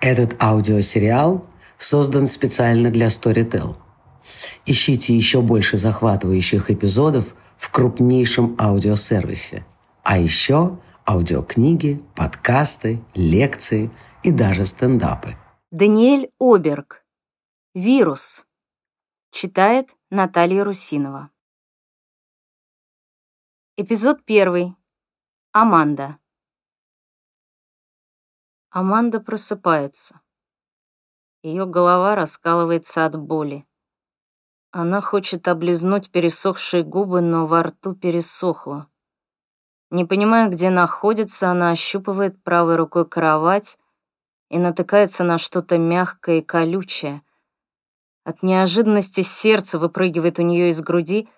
Этот аудиосериал создан специально для Storytel. Ищите еще больше захватывающих эпизодов в крупнейшем аудиосервисе. А еще аудиокниги, подкасты, лекции и даже стендапы. Даниэль Оберг. «Вирус». Читает Наталья Русинова. Эпизод первый. Аманда. Аманда просыпается. Ее голова раскалывается от боли. Она хочет облизнуть пересохшие губы, но во рту пересохло. Не понимая, где находится, она ощупывает правой рукой кровать и натыкается на что-то мягкое и колючее. От неожиданности сердце выпрыгивает у нее из груди,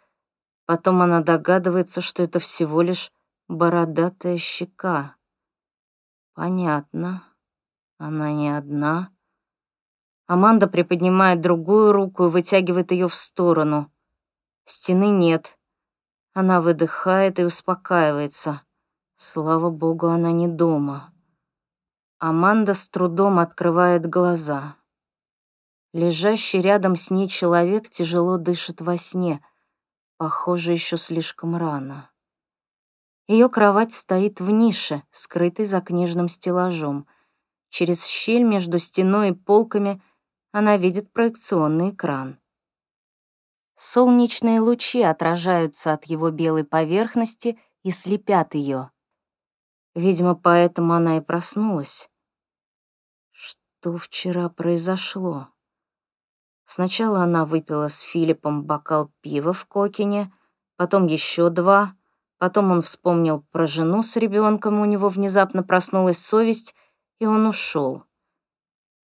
потом она догадывается, что это всего лишь бородатая щека. Понятно. Она не одна. Аманда приподнимает другую руку и вытягивает ее в сторону. Стены нет. Она выдыхает и успокаивается. Слава богу, она не дома. Аманда с трудом открывает глаза. Лежащий рядом с ней человек тяжело дышит во сне. Похоже, еще слишком рано. Ее кровать стоит в нише, скрытой за книжным стеллажом. Через щель между стеной и полками она видит проекционный экран. Солнечные лучи отражаются от его белой поверхности и слепят ее. Видимо, поэтому она и проснулась. Что вчера произошло? Сначала она выпила с Филиппом бокал пива в Кокине, потом еще два — Потом он вспомнил про жену с ребенком, у него внезапно проснулась совесть, и он ушел.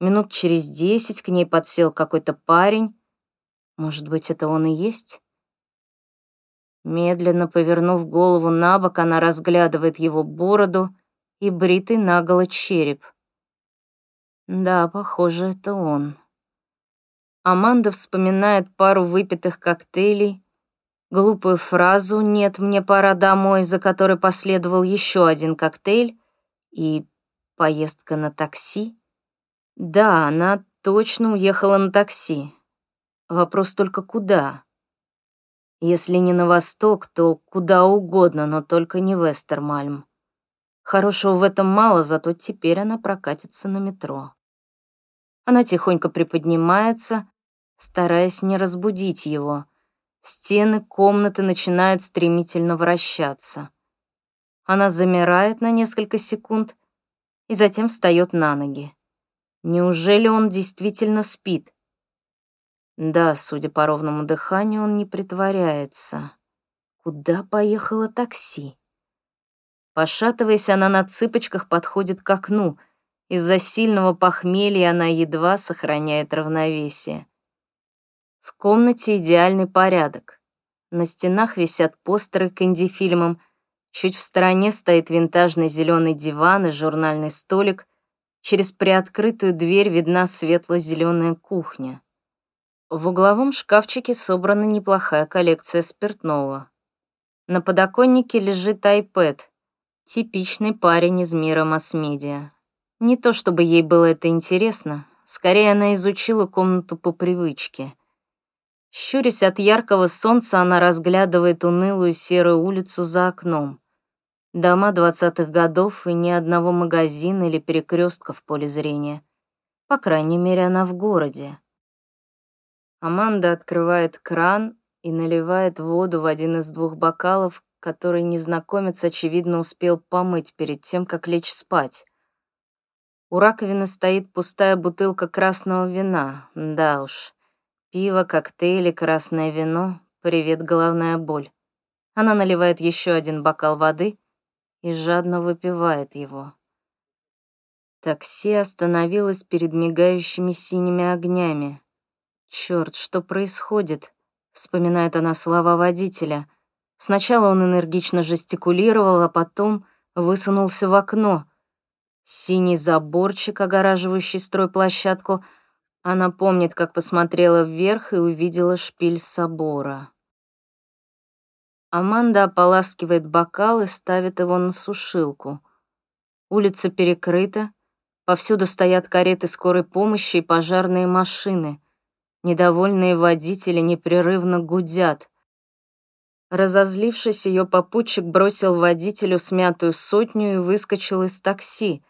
Минут через десять к ней подсел какой-то парень. Может быть, это он и есть? Медленно повернув голову на бок, она разглядывает его бороду и бритый наголо череп. Да, похоже, это он. Аманда вспоминает пару выпитых коктейлей, глупую фразу «нет, мне пора домой», за которой последовал еще один коктейль и поездка на такси. Да, она точно уехала на такси. Вопрос только куда? Если не на восток, то куда угодно, но только не Вестермальм. Хорошего в этом мало, зато теперь она прокатится на метро. Она тихонько приподнимается, стараясь не разбудить его — Стены комнаты начинают стремительно вращаться. Она замирает на несколько секунд и затем встает на ноги. Неужели он действительно спит? Да, судя по ровному дыханию, он не притворяется. Куда поехало такси? Пошатываясь, она на цыпочках подходит к окну. Из-за сильного похмелья она едва сохраняет равновесие. В комнате идеальный порядок. На стенах висят постеры к инди-фильмам, чуть в стороне стоит винтажный зеленый диван и журнальный столик, через приоткрытую дверь видна светло-зеленая кухня. В угловом шкафчике собрана неплохая коллекция спиртного. На подоконнике лежит iPad, типичный парень из мира масс-медиа. Не то чтобы ей было это интересно, скорее она изучила комнату по привычке. Щурясь от яркого солнца, она разглядывает унылую серую улицу за окном. Дома двадцатых годов и ни одного магазина или перекрестка в поле зрения. По крайней мере, она в городе. Аманда открывает кран и наливает воду в один из двух бокалов, который незнакомец, очевидно, успел помыть перед тем, как лечь спать. У раковины стоит пустая бутылка красного вина. Да уж. Пиво, коктейли, красное вино. Привет, головная боль. Она наливает еще один бокал воды и жадно выпивает его. Такси остановилось перед мигающими синими огнями. Черт, что происходит? Вспоминает она слова водителя. Сначала он энергично жестикулировал, а потом высунулся в окно. Синий заборчик, огораживающий стройплощадку — она помнит, как посмотрела вверх и увидела шпиль собора. Аманда ополаскивает бокал и ставит его на сушилку. Улица перекрыта, Повсюду стоят кареты скорой помощи и пожарные машины. Недовольные водители непрерывно гудят. Разозлившись, ее попутчик бросил водителю смятую сотню и выскочил из такси.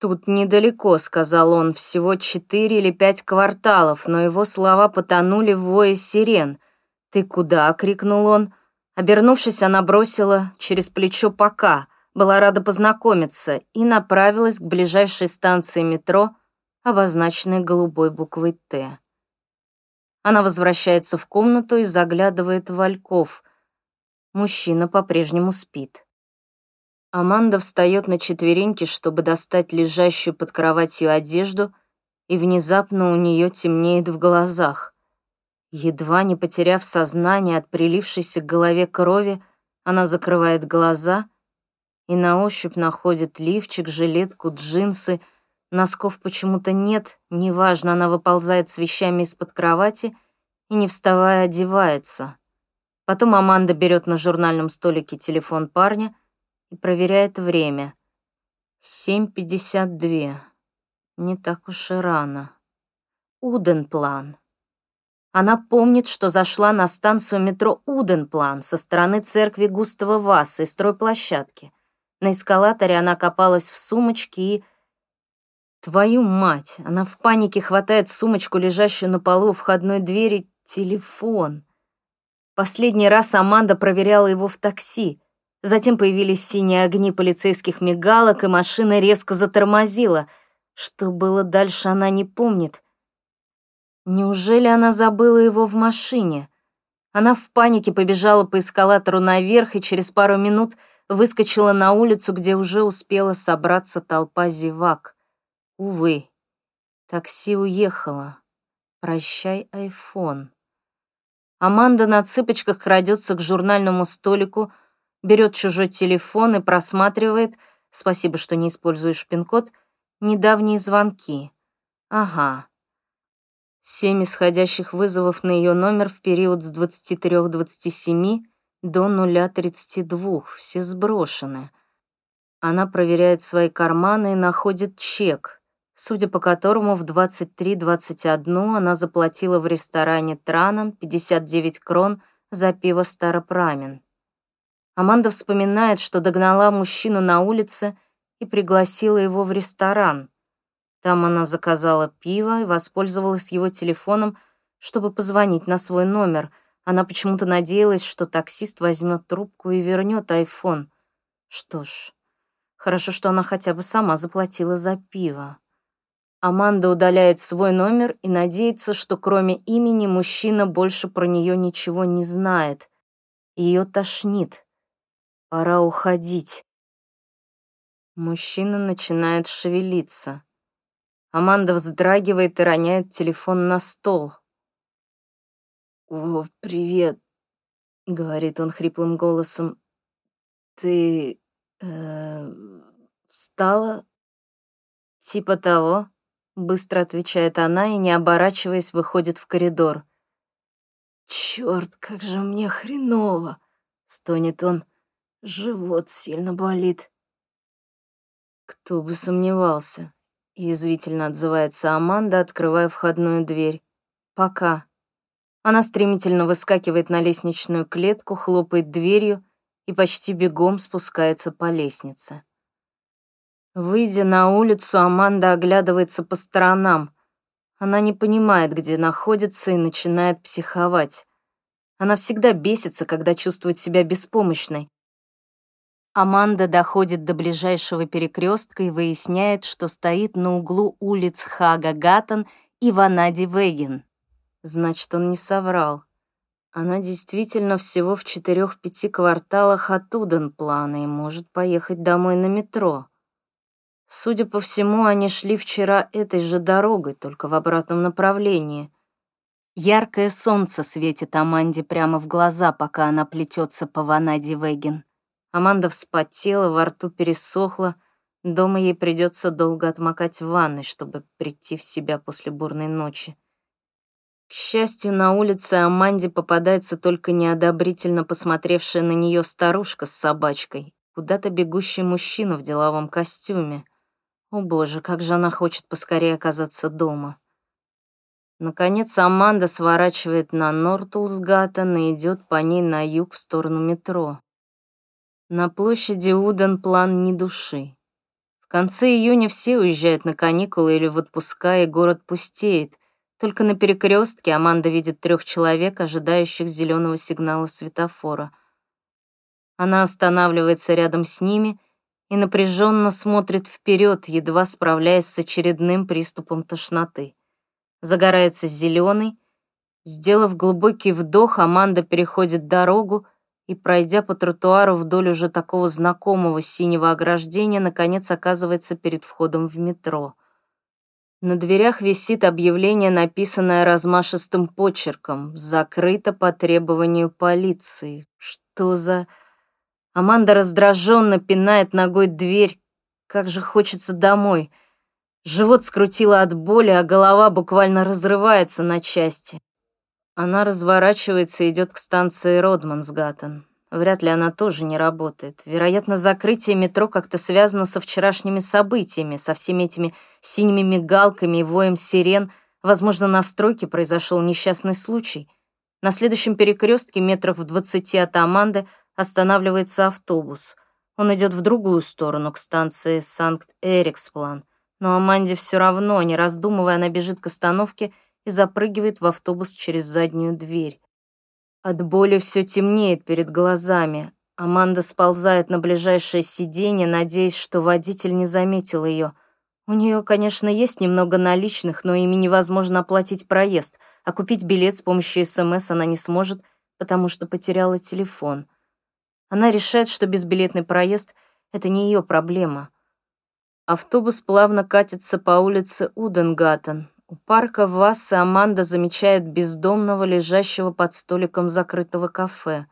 «Тут недалеко», — сказал он, — «всего четыре или пять кварталов», но его слова потонули в вое сирен. «Ты куда?» — крикнул он. Обернувшись, она бросила через плечо «пока», была рада познакомиться и направилась к ближайшей станции метро, обозначенной голубой буквой «Т». Она возвращается в комнату и заглядывает в Ольков. Мужчина по-прежнему спит. Аманда встает на четвереньки, чтобы достать лежащую под кроватью одежду, и внезапно у нее темнеет в глазах. Едва не потеряв сознание от прилившейся к голове крови, она закрывает глаза и на ощупь находит лифчик, жилетку, джинсы. Носков почему-то нет, неважно, она выползает с вещами из-под кровати и, не вставая, одевается. Потом Аманда берет на журнальном столике телефон парня и проверяет время. 7.52. Не так уж и рано. Уденплан. Она помнит, что зашла на станцию метро Уденплан со стороны церкви Густава Васса и стройплощадки. На эскалаторе она копалась в сумочке и... Твою мать! Она в панике хватает сумочку, лежащую на полу у входной двери, телефон. Последний раз Аманда проверяла его в такси. Затем появились синие огни полицейских мигалок, и машина резко затормозила. Что было дальше, она не помнит — Неужели она забыла его в машине? Она в панике побежала по эскалатору наверх и через пару минут выскочила на улицу, где уже успела собраться толпа зевак. Увы, такси уехало. Прощай, айфон. Аманда на цыпочках крадется к журнальному столику, берет чужой телефон и просматривает, спасибо, что не используешь пин-код, недавние звонки. Ага, Семь исходящих вызовов на ее номер в период с 23.27 до 0.32, все сброшены. Она проверяет свои карманы и находит чек, судя по которому в 23.21 она заплатила в ресторане Транан 59 крон за пиво Старопрамен. Аманда вспоминает, что догнала мужчину на улице и пригласила его в ресторан — там она заказала пиво и воспользовалась его телефоном, чтобы позвонить на свой номер. Она почему-то надеялась, что таксист возьмет трубку и вернет айфон. Что ж, хорошо, что она хотя бы сама заплатила за пиво. Аманда удаляет свой номер и надеется, что кроме имени мужчина больше про нее ничего не знает. Ее тошнит. Пора уходить. Мужчина начинает шевелиться. Аманда вздрагивает и роняет телефон на стол. «О, привет», — говорит он хриплым голосом. «Ты... Э, встала?» «Типа того», — быстро отвечает она и, не оборачиваясь, выходит в коридор. «Чёрт, как же мне хреново!» — стонет он. «Живот сильно болит». Кто бы сомневался. Язвительно отзывается Аманда, открывая входную дверь. «Пока». Она стремительно выскакивает на лестничную клетку, хлопает дверью и почти бегом спускается по лестнице. Выйдя на улицу, Аманда оглядывается по сторонам. Она не понимает, где находится, и начинает психовать. Она всегда бесится, когда чувствует себя беспомощной. Аманда доходит до ближайшего перекрестка и выясняет, что стоит на углу улиц Хага-Гаттон и Ванади-Веген. Значит, он не соврал. Она действительно всего в четырех-пяти кварталах от Уденплана и может поехать домой на метро. Судя по всему, они шли вчера этой же дорогой, только в обратном направлении. Яркое солнце светит Аманде прямо в глаза, пока она плетется по Ванади-Веген. Аманда вспотела, во рту пересохла. Дома ей придется долго отмокать в ванной, чтобы прийти в себя после бурной ночи. К счастью, на улице Аманде попадается только неодобрительно посмотревшая на нее старушка с собачкой, куда-то бегущий мужчина в деловом костюме. О боже, как же она хочет поскорее оказаться дома. Наконец Аманда сворачивает на Нортулсгаттен и идет по ней на юг в сторону метро. На площади Уден-план ни души. В конце июня все уезжают на каникулы или в отпуска, и город пустеет. Только на перекрестке Аманда видит трех человек, ожидающих зеленого сигнала светофора. Она останавливается рядом с ними и напряженно смотрит вперед, едва справляясь с очередным приступом тошноты. Загорается зеленый. Сделав глубокий вдох, Аманда переходит дорогу и, пройдя по тротуару вдоль уже такого знакомого синего ограждения, наконец оказывается перед входом в метро. На дверях висит объявление, написанное размашистым почерком «Закрыто по требованию полиции». Что за... Аманда раздраженно пинает ногой дверь. Как же хочется домой. Живот скрутило от боли, а голова буквально разрывается на части. Она разворачивается и идет к станции Родмансгаттен. Вряд ли она тоже не работает. Вероятно, закрытие метро как-то связано со вчерашними событиями, со всеми этими синими мигалками и воем сирен. Возможно, на стройке произошел несчастный случай. На следующем перекрестке, метрах в двадцати от Аманды, останавливается автобус. Он идет в другую сторону, к станции Санкт-Эриксплан. Но Аманде все равно, не раздумывая, она бежит к остановке и запрыгивает в автобус через заднюю дверь. От боли все темнеет перед глазами. Аманда сползает на ближайшее сиденье, надеясь, что водитель не заметил ее. У нее, конечно, есть немного наличных, но ими невозможно оплатить проезд, а купить билет с помощью СМС она не сможет, потому что потеряла телефон. Она решает, что безбилетный проезд — это не ее проблема — Автобус плавно катится по улице Уденгаттен. У парка Вассы Аманда замечает бездомного, лежащего под столиком закрытого кафе.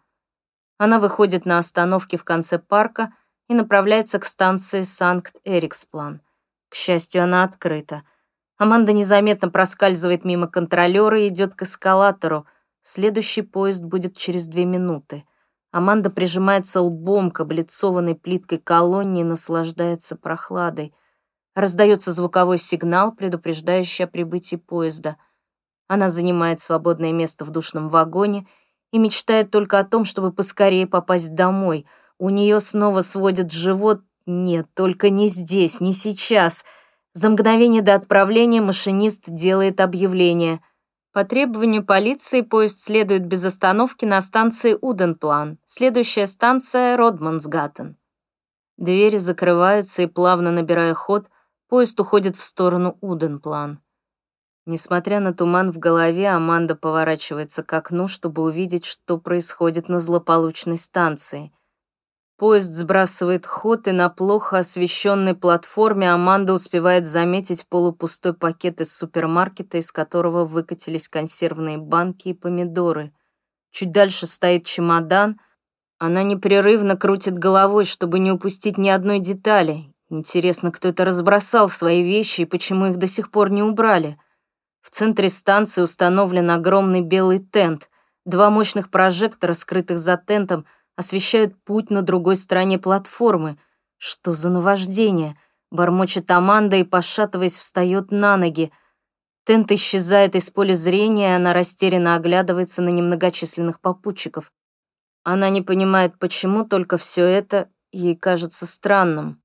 Она выходит на остановке в конце парка и направляется к станции Санкт-Эриксплан. К счастью, она открыта. Аманда незаметно проскальзывает мимо контролера и идет к эскалатору. Следующий поезд будет через две минуты. Аманда прижимается лбом к облицованной плиткой колонне и наслаждается прохладой. Раздается звуковой сигнал, предупреждающий о прибытии поезда. Она занимает свободное место в душном вагоне и мечтает только о том, чтобы поскорее попасть домой. У нее снова сводит живот. Нет, только не здесь, не сейчас. За мгновение до отправления машинист делает объявление — по требованию полиции поезд следует без остановки на станции Уденплан. Следующая станция — Родмансгаттен. Двери закрываются и, плавно набирая ход, поезд уходит в сторону Уденплан. Несмотря на туман в голове, Аманда поворачивается к окну, чтобы увидеть, что происходит на злополучной станции — Поезд сбрасывает ход, и на плохо освещенной платформе Аманда успевает заметить полупустой пакет из супермаркета, из которого выкатились консервные банки и помидоры. Чуть дальше стоит чемодан. Она непрерывно крутит головой, чтобы не упустить ни одной детали. Интересно, кто это разбросал свои вещи и почему их до сих пор не убрали. В центре станции установлен огромный белый тент. Два мощных прожектора, скрытых за тентом, освещают путь на другой стороне платформы. Что за наваждение? Бормочет Аманда и, пошатываясь, встает на ноги. Тент исчезает из поля зрения, и она растерянно оглядывается на немногочисленных попутчиков. Она не понимает, почему только все это ей кажется странным.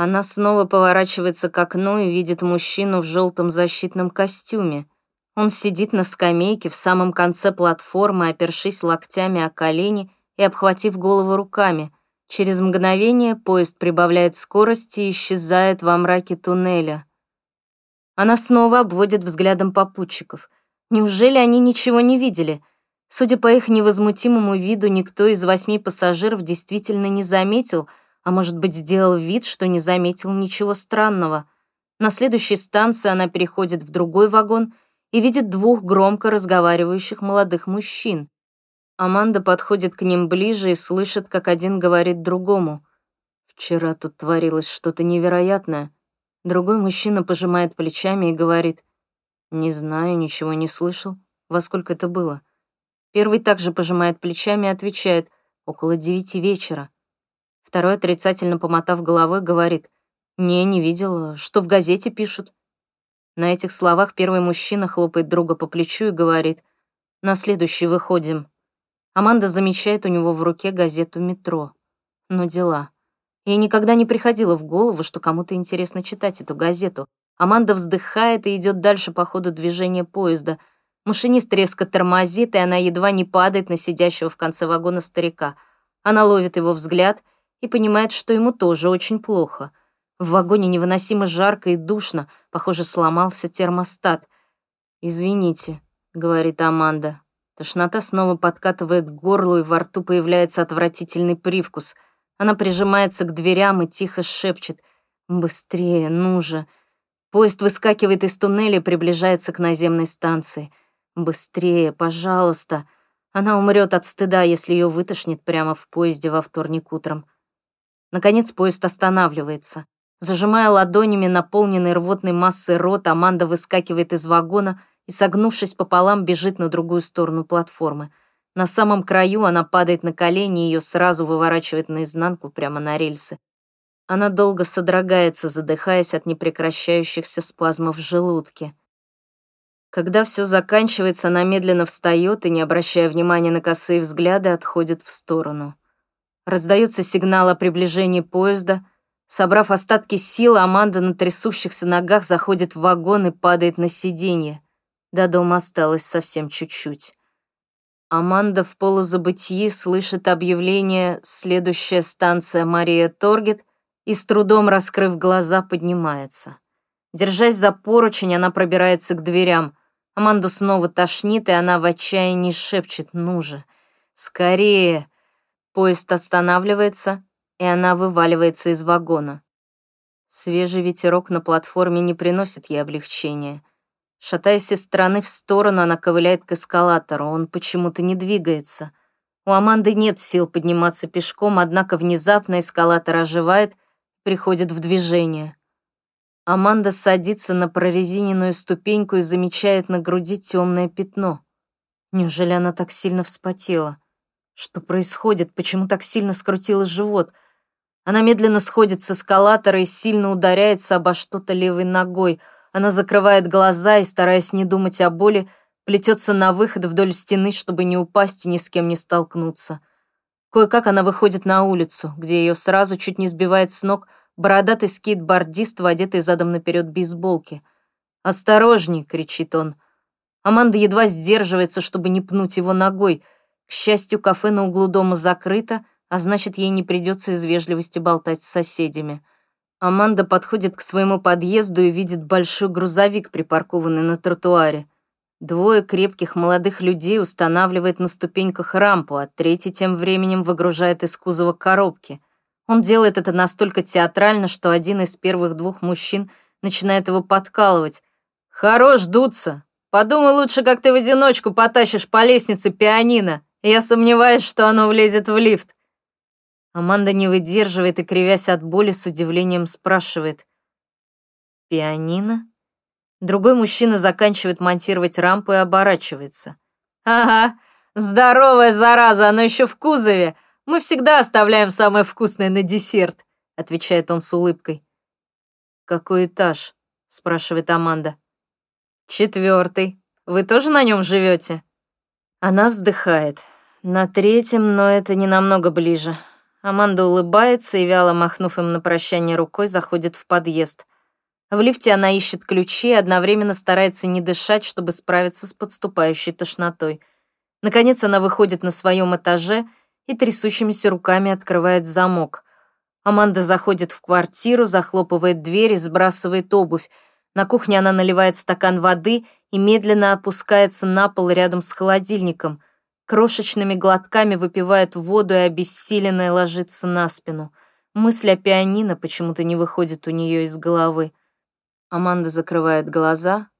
Она снова поворачивается к окну и видит мужчину в желтом защитном костюме. Он сидит на скамейке в самом конце платформы, опершись локтями о колени и обхватив голову руками. Через мгновение поезд прибавляет скорость и исчезает во мраке туннеля. Она снова обводит взглядом попутчиков. Неужели они ничего не видели? Судя по их невозмутимому виду, никто из восьми пассажиров действительно не заметил, а может быть, сделал вид, что не заметил ничего странного. На следующей станции она переходит в другой вагон и видит двух громко разговаривающих молодых мужчин. Аманда подходит к ним ближе и слышит, как один говорит другому. «Вчера тут творилось что-то невероятное». Другой мужчина пожимает плечами и говорит. «Не знаю, ничего не слышал. Во сколько это было?» Первый также пожимает плечами и отвечает. «Около девяти вечера». Второй, отрицательно помотав головой, говорит. «Не, не видела. Что в газете пишут?» На этих словах первый мужчина хлопает друга по плечу и говорит «На следующий выходим». Аманда замечает у него в руке газету «Метро». Ну дела. Ей никогда не приходило в голову, что кому-то интересно читать эту газету. Аманда вздыхает и идет дальше по ходу движения поезда. Машинист резко тормозит, и она едва не падает на сидящего в конце вагона старика. Она ловит его взгляд и понимает, что ему тоже очень плохо. В вагоне невыносимо жарко и душно, похоже, сломался термостат. «Извините», — говорит Аманда. Тошнота снова подкатывает к горлу, и во рту появляется отвратительный привкус. Она прижимается к дверям и тихо шепчет «Быстрее, ну же!» Поезд выскакивает из туннеля и приближается к наземной станции. «Быстрее, пожалуйста!» Она умрет от стыда, если ее вытошнит прямо в поезде во вторник утром. Наконец поезд останавливается. Зажимая ладонями наполненный рвотной массой рот, Аманда выскакивает из вагона и, согнувшись пополам, бежит на другую сторону платформы. На самом краю она падает на колени, и ее сразу выворачивает наизнанку прямо на рельсы. Она долго содрогается, задыхаясь от непрекращающихся спазмов в желудке. Когда все заканчивается, она медленно встает и, не обращая внимания на косые взгляды, отходит в сторону. Раздается сигнал о приближении поезда. Собрав остатки сил, Аманда на трясущихся ногах заходит в вагон и падает на сиденье. До дома осталось совсем чуть-чуть. Аманда в полузабытии слышит объявление «Следующая станция Мария Торгет» и с трудом, раскрыв глаза, поднимается. Держась за поручень, она пробирается к дверям. Аманду снова тошнит, и она в отчаянии шепчет «Ну же, скорее!» Поезд останавливается, и она вываливается из вагона. Свежий ветерок на платформе не приносит ей облегчения. Шатаясь из стороны в сторону, она ковыляет к эскалатору, он почему-то не двигается. У Аманды нет сил подниматься пешком, однако внезапно эскалатор оживает — приходит в движение. Аманда садится на прорезиненную ступеньку и замечает на груди темное пятно. Неужели она так сильно вспотела? Что происходит? Почему так сильно скрутила живот? Она медленно сходит с эскалатора и сильно ударяется обо что-то левой ногой. Она закрывает глаза и, стараясь не думать о боли, плетется на выход вдоль стены, чтобы не упасть и ни с кем не столкнуться. Кое-как она выходит на улицу, где ее сразу чуть не сбивает с ног бородатый скейтбордист в одетой задом наперед бейсболке. «Осторожней!» — кричит он. Аманда едва сдерживается, чтобы не пнуть его ногой. К счастью, кафе на углу дома закрыто, а значит, ей не придется из вежливости болтать с соседями. Аманда подходит к своему подъезду и видит большой грузовик, припаркованный на тротуаре. Двое крепких молодых людей устанавливает на ступеньках рампу, а третий тем временем выгружает из кузова коробки. Он делает это настолько театрально, что один из первых двух мужчин начинает его подкалывать. «Хорош дуться! Подумай лучше, как ты в одиночку потащишь по лестнице пианино. Я сомневаюсь, что оно влезет в лифт». Аманда не выдерживает и, кривясь от боли, с удивлением спрашивает. «Пианино?» Другой мужчина заканчивает монтировать рампу и оборачивается. «Ага, здоровая зараза, оно еще в кузове. Мы всегда оставляем самое вкусное на десерт», отвечает он с улыбкой. «Какой этаж?» спрашивает Аманда. «Четвертый. Вы тоже на нем живете?» Она вздыхает. На третьем, но это не намного ближе. Аманда улыбается и, вяло махнув им на прощание рукой, заходит в подъезд. В лифте она ищет ключи и одновременно старается не дышать, чтобы справиться с подступающей тошнотой. Наконец она выходит на своем этаже и трясущимися руками открывает замок. Аманда заходит в квартиру, захлопывает дверь и сбрасывает обувь. На кухне она наливает стакан воды и медленно опускается на пол рядом с холодильником. Крошечными глотками выпивает воду и обессиленная ложится на спину. Мысль о пианино почему-то не выходит у нее из головы. Аманда закрывает глаза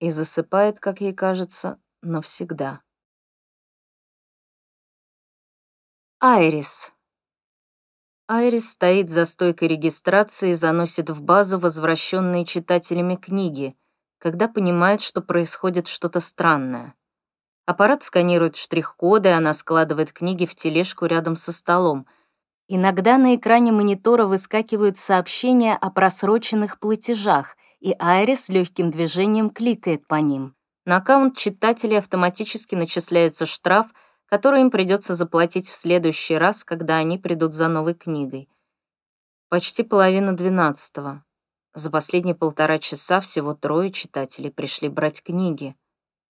и засыпает, как ей кажется, навсегда. Айрис. Айрис стоит за стойкой регистрации и заносит в базу возвращенные читателями книги, когда понимает, что происходит что-то странное. Аппарат сканирует штрих-коды, она складывает книги в тележку рядом со столом. Иногда на экране монитора выскакивают сообщения о просроченных платежах, и Айрис легким движением кликает по ним. На аккаунт читателей автоматически начисляется штраф, который им придется заплатить в следующий раз, когда они придут за новой книгой. Почти половина двенадцатого. За последние полтора часа всего трое читателей пришли брать книги.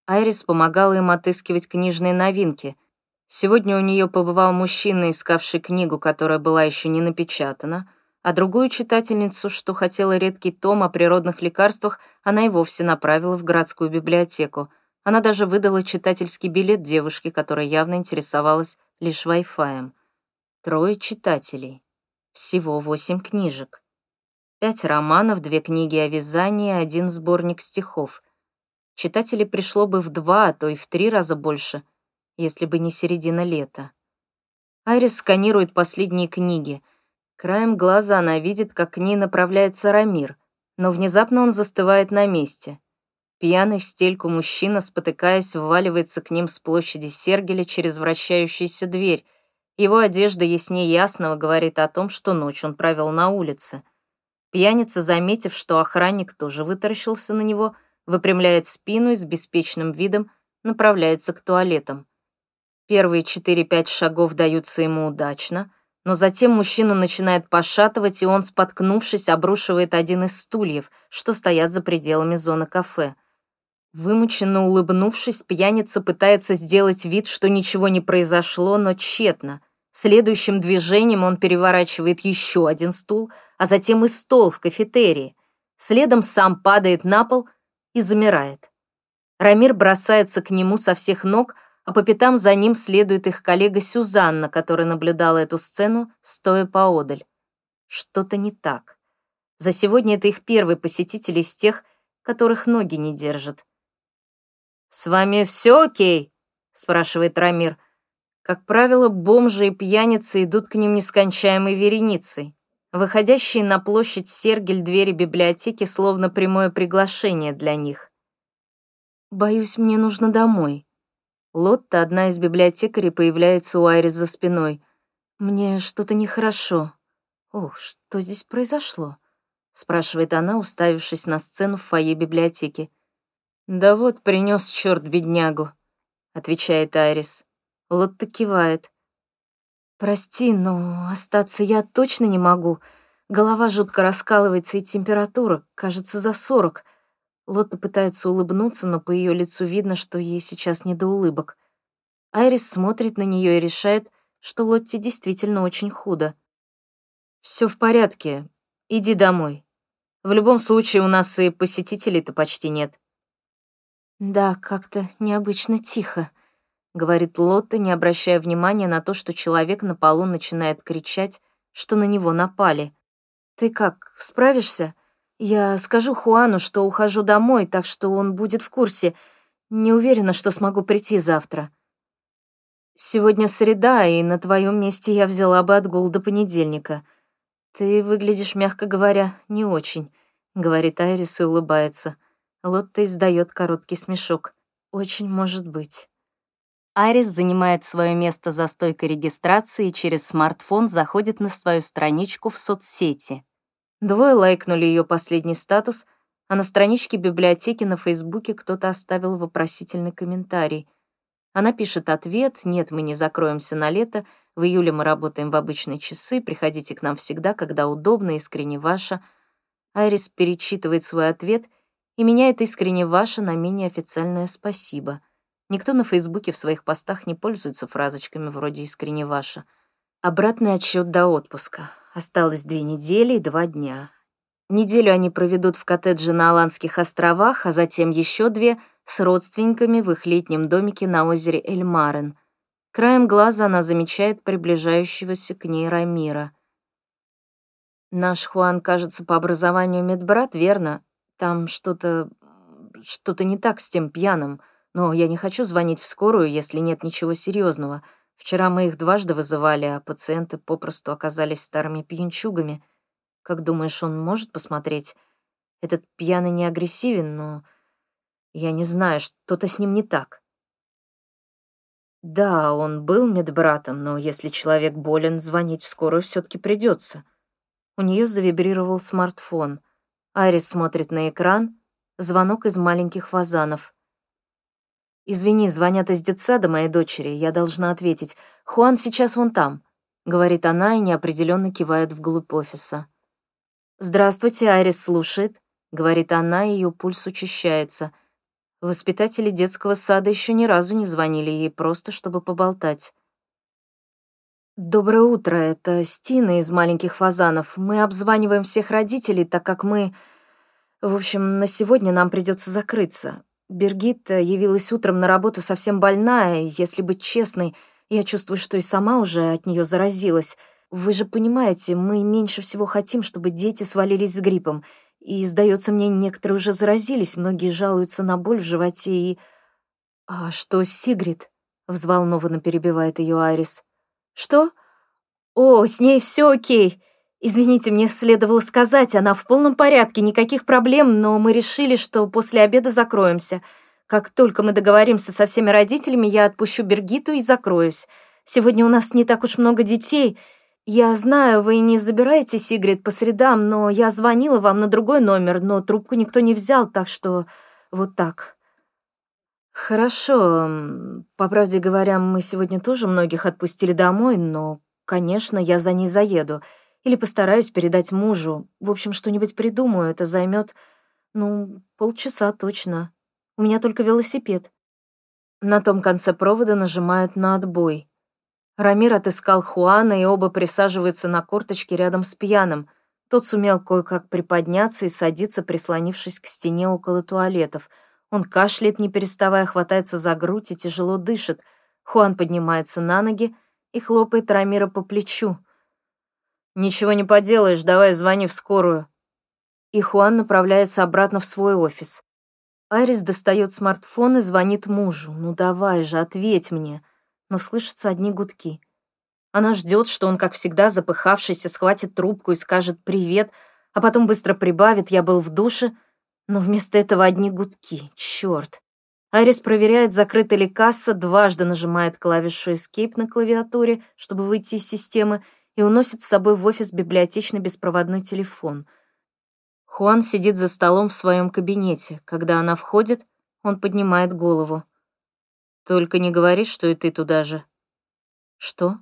Айрис помогала им отыскивать книжные новинки — Сегодня у нее побывал мужчина, искавший книгу, которая была еще не напечатана, а другую читательницу, что хотела редкий том о природных лекарствах, она и вовсе направила в городскую библиотеку. Она даже выдала читательский билет девушке, которая явно интересовалась лишь Wi-Fi. Трое читателей. Всего восемь книжек. Пять романов, две книги о вязании, один сборник стихов. Читателей пришло бы в два, а то и в три раза больше — если бы не середина лета. Айрис сканирует последние книги. Краем глаза она видит, как к ней направляется Рамир, но внезапно он застывает на месте. Пьяный в стельку мужчина, спотыкаясь, вваливается к ним с площади Сергеля через вращающуюся дверь. Его одежда яснее ясного говорит о том, что ночь он провел на улице. Пьяница, заметив, что охранник тоже вытаращился на него, выпрямляет спину и с беспечным видом направляется к туалетам. Первые 4-5 шагов даются ему удачно, но затем мужчину начинает пошатывать, и он, споткнувшись, обрушивает один из стульев, что стоят за пределами зоны кафе. Вымученно улыбнувшись, пьяница пытается сделать вид, что ничего не произошло, но тщетно. Следующим движением он переворачивает еще один стул, а затем и стол в кафетерии. Следом сам падает на пол и замирает. Рамир бросается к нему со всех ног, а по пятам за ним следует их коллега Сюзанна, которая наблюдала эту сцену, стоя поодаль. Что-то не так. За сегодня это их первый посетитель из тех, которых ноги не держат. «С вами все окей?» — спрашивает Рамир. Как правило, бомжи и пьяницы идут к ним нескончаемой вереницей. Выходящие на площадь Сергель двери библиотеки словно прямое приглашение для них. «Боюсь, мне нужно домой», Лотта, одна из библиотекарей, появляется у Айрис за спиной. «Мне что-то нехорошо». «О, что здесь произошло?» — спрашивает она, уставившись на сцену в фойе библиотеки. «Да вот, принес черт беднягу», — отвечает Айрис. Лотта кивает. «Прости, но остаться я точно не могу. Голова жутко раскалывается, и температура, кажется, за сорок. Лотта пытается улыбнуться, но по ее лицу видно, что ей сейчас не до улыбок. Айрис смотрит на нее и решает, что Лотте действительно очень худо. Все в порядке. Иди домой. В любом случае у нас и посетителей-то почти нет». «Да, как-то необычно тихо», — говорит Лотта, не обращая внимания на то, что человек на полу начинает кричать, что на него напали. «Ты как, справишься?» Я скажу Хуану, что ухожу домой, так что он будет в курсе. Не уверена, что смогу прийти завтра. Сегодня среда, и на твоем месте я взяла бы отгул до понедельника. Ты выглядишь, мягко говоря, не очень, говорит Айрис и улыбается. Лотта издает короткий смешок. Очень может быть. Айрис занимает свое место за стойкой регистрации и через смартфон заходит на свою страничку в соцсети. Двое лайкнули ее последний статус, а на страничке библиотеки на Фейсбуке кто-то оставил вопросительный комментарий. Она пишет ответ «Нет, мы не закроемся на лето, в июле мы работаем в обычные часы, приходите к нам всегда, когда удобно, искренне ваша». Айрис перечитывает свой ответ и меняет искренне ваша на менее официальное «спасибо». Никто на Фейсбуке в своих постах не пользуется фразочками вроде «искренне ваша». Обратный отсчет до отпуска. Осталось две недели и два дня. Неделю они проведут в коттедже на Аландских островах, а затем еще две с родственниками в их летнем домике на озере Эльмарен. Краем глаза она замечает приближающегося к ней Рамира. «Наш Хуан, кажется, по образованию медбрат, верно? Там что-то... что-то не так с тем пьяным, но я не хочу звонить в скорую, если нет ничего серьезного. Вчера мы их дважды вызывали, а пациенты попросту оказались старыми пьянчугами. Как думаешь, он может посмотреть? Этот пьяный не агрессивен, но... Я не знаю, что-то с ним не так. Да, он был медбратом, но если человек болен, звонить в скорую все-таки придется. У нее завибрировал смартфон. Айрис смотрит на экран. Звонок из маленьких фазанов. «Извини, звонят из детсада моей дочери, я должна ответить. Хуан сейчас вон там», — говорит она и неопределенно кивает вглубь офиса. «Здравствуйте, Айрис слушает», — говорит она, и ее пульс учащается. Воспитатели детского сада еще ни разу не звонили ей, просто чтобы поболтать. «Доброе утро, это Стина из «Маленьких фазанов». Мы обзваниваем всех родителей, так как мы... В общем, на сегодня нам придется закрыться. Бергитта явилась утром на работу совсем больная, если быть честной, я чувствую, что и сама уже от нее заразилась. Вы же понимаете, мы меньше всего хотим, чтобы дети свалились с гриппом. И, сдается мне, некоторые уже заразились, многие жалуются на боль в животе и... «А что Сигрид?» — взволнованно перебивает ее Айрис. «Что? О, с ней все окей. Извините, мне следовало сказать, она в полном порядке, никаких проблем, но мы решили, что после обеда закроемся. Как только мы договоримся со всеми родителями, я отпущу Бергиту и закроюсь. Сегодня у нас не так уж много детей. Я знаю, вы не забираете Сигрид по средам, но я звонила вам на другой номер, но трубку никто не взял, так что вот так». «Хорошо. По правде говоря, мы сегодня тоже многих отпустили домой, но, конечно, я за ней заеду. Или постараюсь передать мужу. В общем, что-нибудь придумаю. Это займет, ну, полчаса точно. У меня только велосипед». На том конце провода нажимают на отбой. Рамир отыскал Хуана, и оба присаживаются на корточке рядом с пьяным. Тот сумел кое-как приподняться и садиться, прислонившись к стене около туалетов — он кашляет, не переставая, хватается за грудь и тяжело дышит. Хуан поднимается на ноги и хлопает Рамира по плечу. «Ничего не поделаешь, давай звони в скорую». И Хуан направляется обратно в свой офис. Айрис достает смартфон и звонит мужу. «Ну давай же, ответь мне». Но слышатся одни гудки. Она ждет, что он, как всегда, запыхавшийся, схватит трубку и скажет «привет», а потом быстро прибавит «я был в душе», но вместо этого одни гудки. Черт. Арис проверяет, закрыта ли касса, дважды нажимает клавишу Escape на клавиатуре, чтобы выйти из системы, и уносит с собой в офис библиотечный беспроводной телефон. Хуан сидит за столом в своем кабинете. Когда она входит, он поднимает голову. «Только не говори, что и ты туда же». «Что?»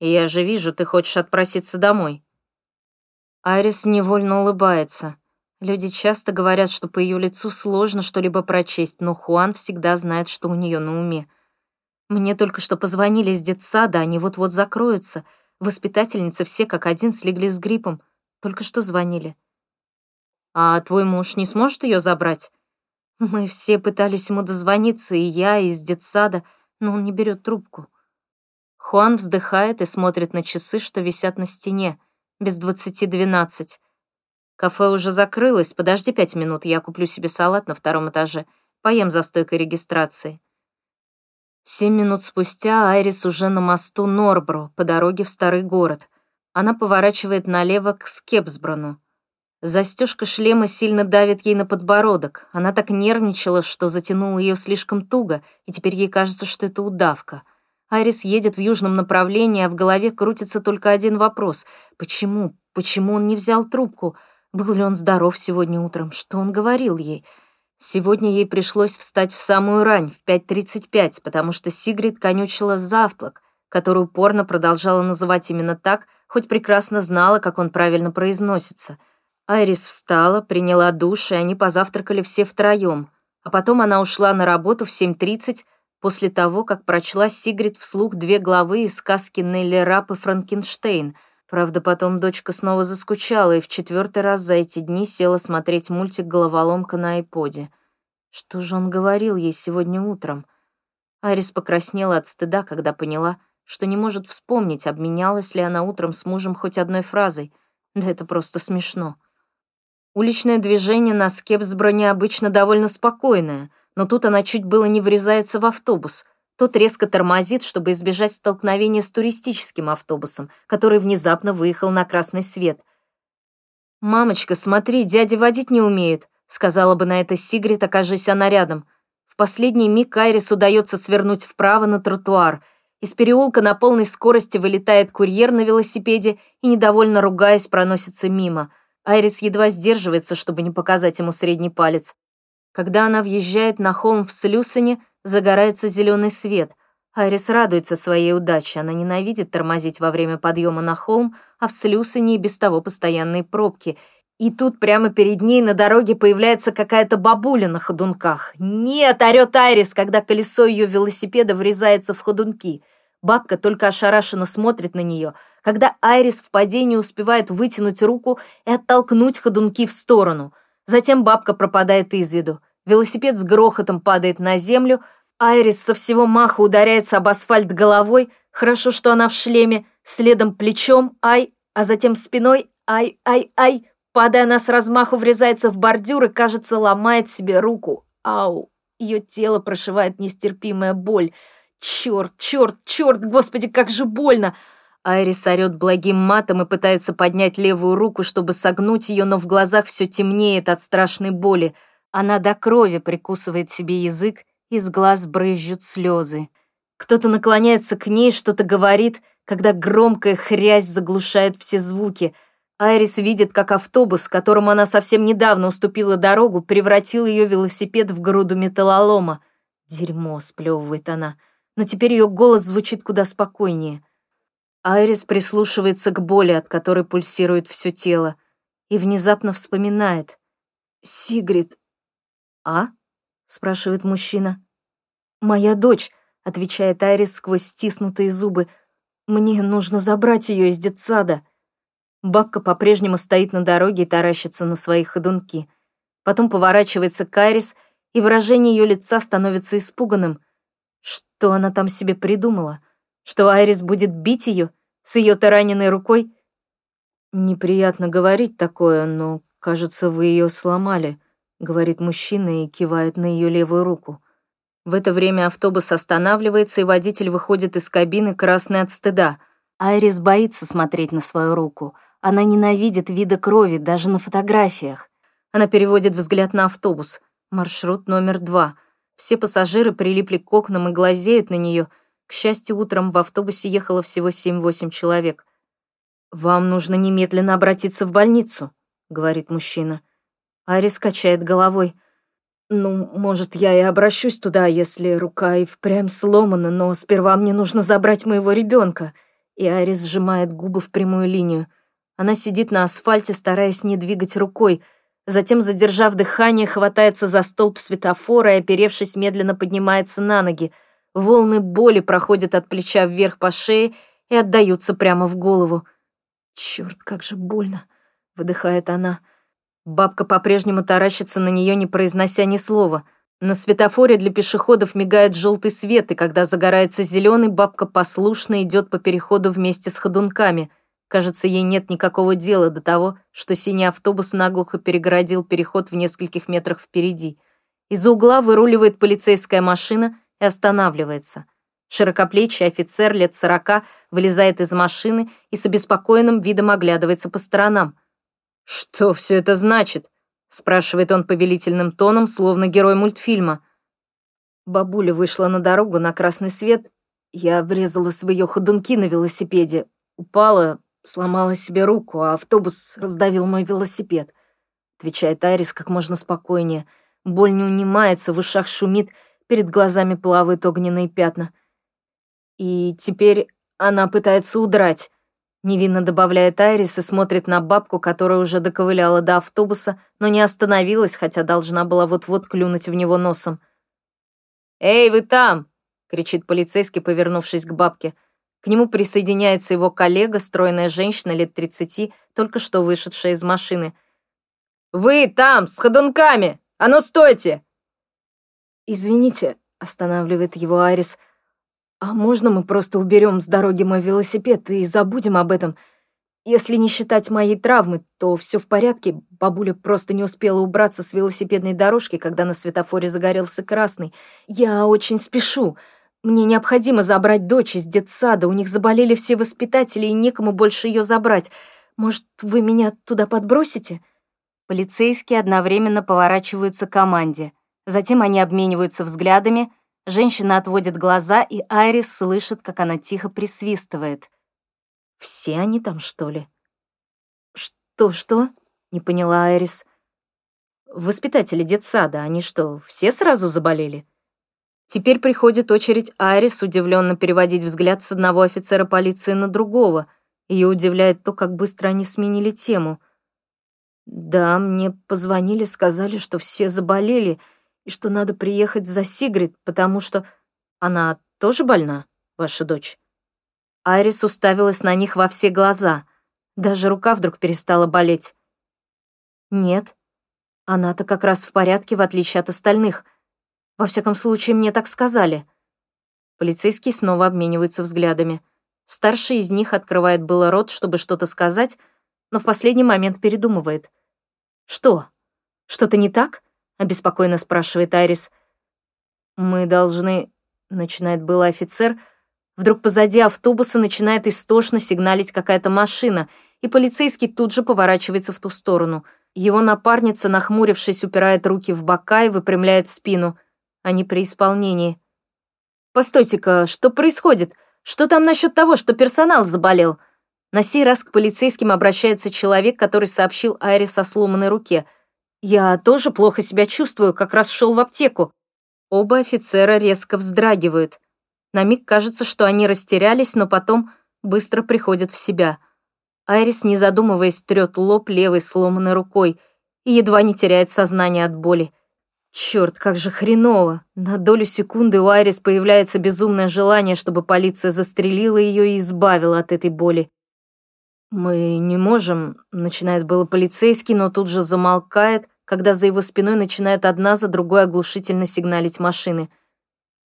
«Я же вижу, ты хочешь отпроситься домой». Айрис невольно улыбается. Люди часто говорят, что по ее лицу сложно что-либо прочесть, но Хуан всегда знает, что у нее на уме. Мне только что позвонили из детсада, они вот-вот закроются. Воспитательницы все как один слегли с гриппом. Только что звонили. А твой муж не сможет ее забрать? Мы все пытались ему дозвониться, и я, и из детсада, но он не берет трубку. Хуан вздыхает и смотрит на часы, что висят на стене, без двадцати двенадцать. Кафе уже закрылось. Подожди пять минут, я куплю себе салат на втором этаже. Поем за стойкой регистрации. Семь минут спустя Айрис уже на мосту Норбро, по дороге в старый город. Она поворачивает налево к Скепсброну. Застежка шлема сильно давит ей на подбородок. Она так нервничала, что затянула ее слишком туго, и теперь ей кажется, что это удавка. Айрис едет в южном направлении, а в голове крутится только один вопрос. Почему? Почему он не взял трубку? Был ли он здоров сегодня утром? Что он говорил ей? Сегодня ей пришлось встать в самую рань, в 5.35, потому что Сигрид конючила завтрак, который упорно продолжала называть именно так, хоть прекрасно знала, как он правильно произносится. Айрис встала, приняла душ, и они позавтракали все втроем. А потом она ушла на работу в 7.30 после того, как прочла Сигрид вслух две главы из сказки Нелли Рап и Франкенштейн — Правда, потом дочка снова заскучала и в четвертый раз за эти дни села смотреть мультик «Головоломка» на айподе. Что же он говорил ей сегодня утром? Арис покраснела от стыда, когда поняла, что не может вспомнить, обменялась ли она утром с мужем хоть одной фразой. Да это просто смешно. Уличное движение на Скепсброне обычно довольно спокойное, но тут она чуть было не врезается в автобус — тот резко тормозит, чтобы избежать столкновения с туристическим автобусом, который внезапно выехал на красный свет. «Мамочка, смотри, дядя водить не умеет», — сказала бы на это Сигрид, окажись она рядом. В последний миг Айрис удается свернуть вправо на тротуар. Из переулка на полной скорости вылетает курьер на велосипеде и, недовольно ругаясь, проносится мимо. Айрис едва сдерживается, чтобы не показать ему средний палец. Когда она въезжает на холм в Слюсане, загорается зеленый свет. Айрис радуется своей удаче. Она ненавидит тормозить во время подъема на холм, а в Слюсане и без того постоянные пробки. И тут прямо перед ней на дороге появляется какая-то бабуля на ходунках. «Нет!» — орёт Айрис, когда колесо ее велосипеда врезается в ходунки. Бабка только ошарашенно смотрит на нее, когда Айрис в падении успевает вытянуть руку и оттолкнуть ходунки в сторону. Затем бабка пропадает из виду. Велосипед с грохотом падает на землю, Айрис со всего маха ударяется об асфальт головой, хорошо, что она в шлеме, следом плечом, ай, а затем спиной, ай, ай, ай. Падая, она с размаху врезается в бордюр и, кажется, ломает себе руку. Ау, ее тело прошивает нестерпимая боль. Черт, черт, черт, господи, как же больно! Айрис орёт благим матом и пытается поднять левую руку, чтобы согнуть ее, но в глазах все темнеет от страшной боли. Она до крови прикусывает себе язык, из глаз брызжут слезы. Кто-то наклоняется к ней, что-то говорит, когда громкая хрясь заглушает все звуки. Айрис видит, как автобус, которому она совсем недавно уступила дорогу, превратил ее велосипед в груду металлолома. «Дерьмо», — сплевывает она, но теперь ее голос звучит куда спокойнее. Айрис прислушивается к боли, от которой пульсирует все тело, и внезапно вспоминает. «Сигрид». «А?» — спрашивает мужчина. «Моя дочь», — отвечает Айрис сквозь стиснутые зубы. «Мне нужно забрать ее из детсада». Бабка по-прежнему стоит на дороге и таращится на свои ходунки. Потом поворачивается к Айрис, и выражение ее лица становится испуганным. Что она там себе придумала? — что Айрис будет бить ее с ее-то рукой? Неприятно говорить такое, но, кажется, вы ее сломали, говорит мужчина и кивает на ее левую руку. В это время автобус останавливается, и водитель выходит из кабины, красный от стыда. Айрис боится смотреть на свою руку. Она ненавидит вида крови, даже на фотографиях. Она переводит взгляд на автобус. Маршрут номер два. Все пассажиры прилипли к окнам и глазеют на нее — к счастью, утром в автобусе ехало всего 7-8 человек. «Вам нужно немедленно обратиться в больницу», — говорит мужчина. Арис качает головой. «Ну, может, я и обращусь туда, если рука и впрямь сломана, но сперва мне нужно забрать моего ребенка. И Арис сжимает губы в прямую линию. Она сидит на асфальте, стараясь не двигать рукой, затем, задержав дыхание, хватается за столб светофора и, оперевшись, медленно поднимается на ноги — Волны боли проходят от плеча вверх по шее и отдаются прямо в голову. «Чёрт, как же больно!» — выдыхает она. Бабка по-прежнему таращится на нее, не произнося ни слова. На светофоре для пешеходов мигает желтый свет, и когда загорается зеленый, бабка послушно идет по переходу вместе с ходунками. Кажется, ей нет никакого дела до того, что синий автобус наглухо перегородил переход в нескольких метрах впереди. Из-за угла выруливает полицейская машина, и останавливается. Широкоплечий офицер лет сорока вылезает из машины и с обеспокоенным видом оглядывается по сторонам. «Что все это значит?» — спрашивает он повелительным тоном, словно герой мультфильма. Бабуля вышла на дорогу на красный свет. Я врезалась в ее ходунки на велосипеде. Упала, сломала себе руку, а автобус раздавил мой велосипед. Отвечает Айрис как можно спокойнее. Боль не унимается, в ушах шумит — перед глазами плавают огненные пятна. И теперь она пытается удрать. Невинно добавляет Айрис и смотрит на бабку, которая уже доковыляла до автобуса, но не остановилась, хотя должна была вот-вот клюнуть в него носом. «Эй, вы там!» — кричит полицейский, повернувшись к бабке. К нему присоединяется его коллега, стройная женщина лет тридцати, только что вышедшая из машины. «Вы там, с ходунками! А ну стойте! «Извините», — останавливает его Арис, «а можно мы просто уберем с дороги мой велосипед и забудем об этом? Если не считать моей травмы, то все в порядке. Бабуля просто не успела убраться с велосипедной дорожки, когда на светофоре загорелся красный. Я очень спешу. Мне необходимо забрать дочь из детсада. У них заболели все воспитатели, и некому больше ее забрать. Может, вы меня туда подбросите?» Полицейские одновременно поворачиваются к команде. Затем они обмениваются взглядами, женщина отводит глаза, и Айрис слышит, как она тихо присвистывает. «Все они там, что ли?» «Что-что?» — не поняла Айрис. «Воспитатели детсада, они что, все сразу заболели?» Теперь приходит очередь Айрис удивленно переводить взгляд с одного офицера полиции на другого. Ее удивляет то, как быстро они сменили тему. «Да, мне позвонили, сказали, что все заболели, и что надо приехать за Сигрид, потому что она тоже больна, ваша дочь?» Айрис уставилась на них во все глаза. Даже рука вдруг перестала болеть. «Нет, она-то как раз в порядке, в отличие от остальных», во всяком случае, мне так сказали. Полицейские снова обмениваются взглядами. Старший из них открывает было рот, чтобы что-то сказать, но в последний момент передумывает. «Что? Что-то не так?» — обеспокоенно спрашивает Айрис. «Мы должны...» — начинает было офицер. Вдруг позади автобуса начинает истошно сигналить какая-то машина, и полицейский тут же поворачивается в ту сторону. Его напарница, нахмурившись, упирает руки в бока и выпрямляет спину — они при исполнении. «Постойте-ка, что происходит? Что там насчет того, что персонал заболел?» На сей раз к полицейским обращается человек, который сообщил Айрис о сломанной руке. «Я тоже плохо себя чувствую, как раз шел в аптеку». Оба офицера резко вздрагивают. На миг кажется, что они растерялись, но потом быстро приходят в себя. Айрис, не задумываясь, трет лоб левой сломанной рукой и едва не теряет сознание от боли. Черт, как же хреново. На долю секунды у Айрис появляется безумное желание, чтобы полиция застрелила ее и избавила от этой боли. «Мы не можем», — начинает было полицейский, но тут же замолкает, когда за его спиной начинает одна за другой оглушительно сигналить машины.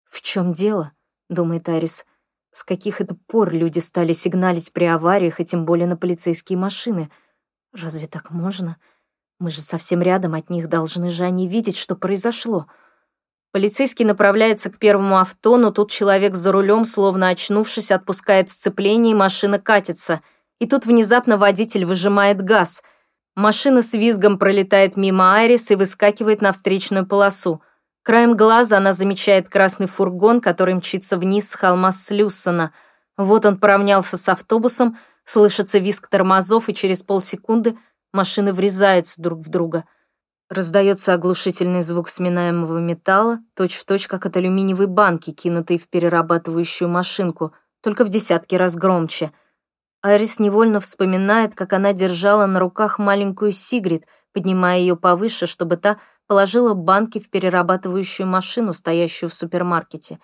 «В чем дело?» — думает Айрис. «С каких это пор люди стали сигналить при авариях и тем более на полицейские машины? Разве так можно?» Мы же совсем рядом от них, должны же они видеть, что произошло. Полицейский направляется к первому авто, но тут человек за рулем, словно очнувшись, отпускает сцепление, и машина катится. И тут внезапно водитель выжимает газ. Машина с визгом пролетает мимо Айрис и выскакивает на встречную полосу. Краем глаза она замечает красный фургон, который мчится вниз с холма Слюссона. Вот он поравнялся с автобусом, слышится визг тормозов, и через полсекунды – Машины врезаются друг в друга. Раздается оглушительный звук сминаемого металла, точь-в-точь, точь, как от алюминиевой банки, кинутой в перерабатывающую машинку, только в десятки раз громче. Айрис невольно вспоминает, как она держала на руках маленькую Сигрид, поднимая ее повыше, чтобы та положила банки в перерабатывающую машину, стоящую в супермаркете,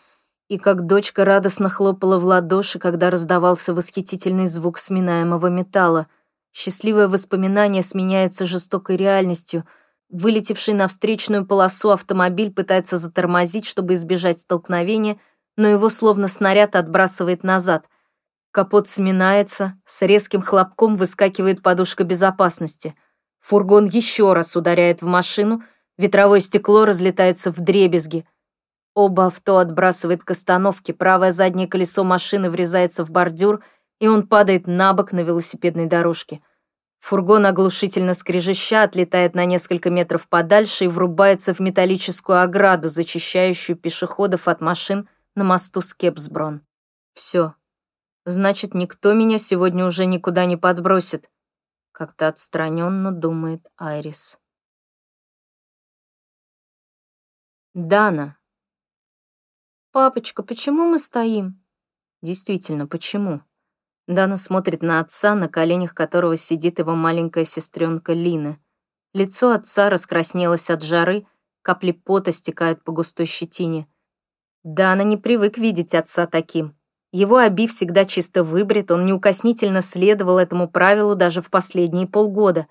и как дочка радостно хлопала в ладоши, когда раздавался восхитительный звук сминаемого металла — Счастливое воспоминание сменяется жестокой реальностью. Вылетевший на встречную полосу автомобиль пытается затормозить, чтобы избежать столкновения, но его словно снаряд отбрасывает назад. Капот сминается, с резким хлопком выскакивает подушка безопасности. Фургон еще раз ударяет в машину, ветровое стекло разлетается в дребезги. Оба авто отбрасывает к остановке, правое заднее колесо машины врезается в бордюр — и он падает на бок на велосипедной дорожке. Фургон оглушительно скрежеща отлетает на несколько метров подальше и врубается в металлическую ограду, зачищающую пешеходов от машин на мосту Скепсброн. Все. Значит, никто меня сегодня уже никуда не подбросит. Как-то отстраненно думает Айрис. Дана. «Папочка, почему мы стоим?» «Действительно, почему?» Дана смотрит на отца, на коленях которого сидит его маленькая сестренка Лина. Лицо отца раскраснелось от жары, капли пота стекают по густой щетине. Дана не привык видеть отца таким. Его Аби всегда чисто выбрит, он неукоснительно следовал этому правилу даже в последние полгода.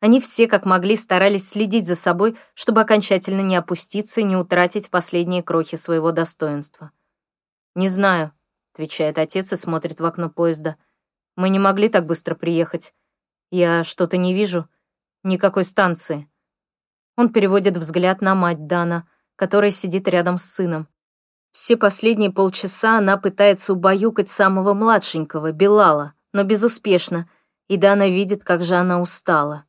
Они все, как могли, старались следить за собой, чтобы окончательно не опуститься и не утратить последние крохи своего достоинства. «Не знаю», отвечает отец и смотрит в окно поезда. Мы не могли так быстро приехать. Я что-то не вижу. Никакой станции. Он переводит взгляд на мать Дана, которая сидит рядом с сыном. Все последние полчаса она пытается убаюкать самого младшенького, Белала, но безуспешно, и Дана видит, как же она устала.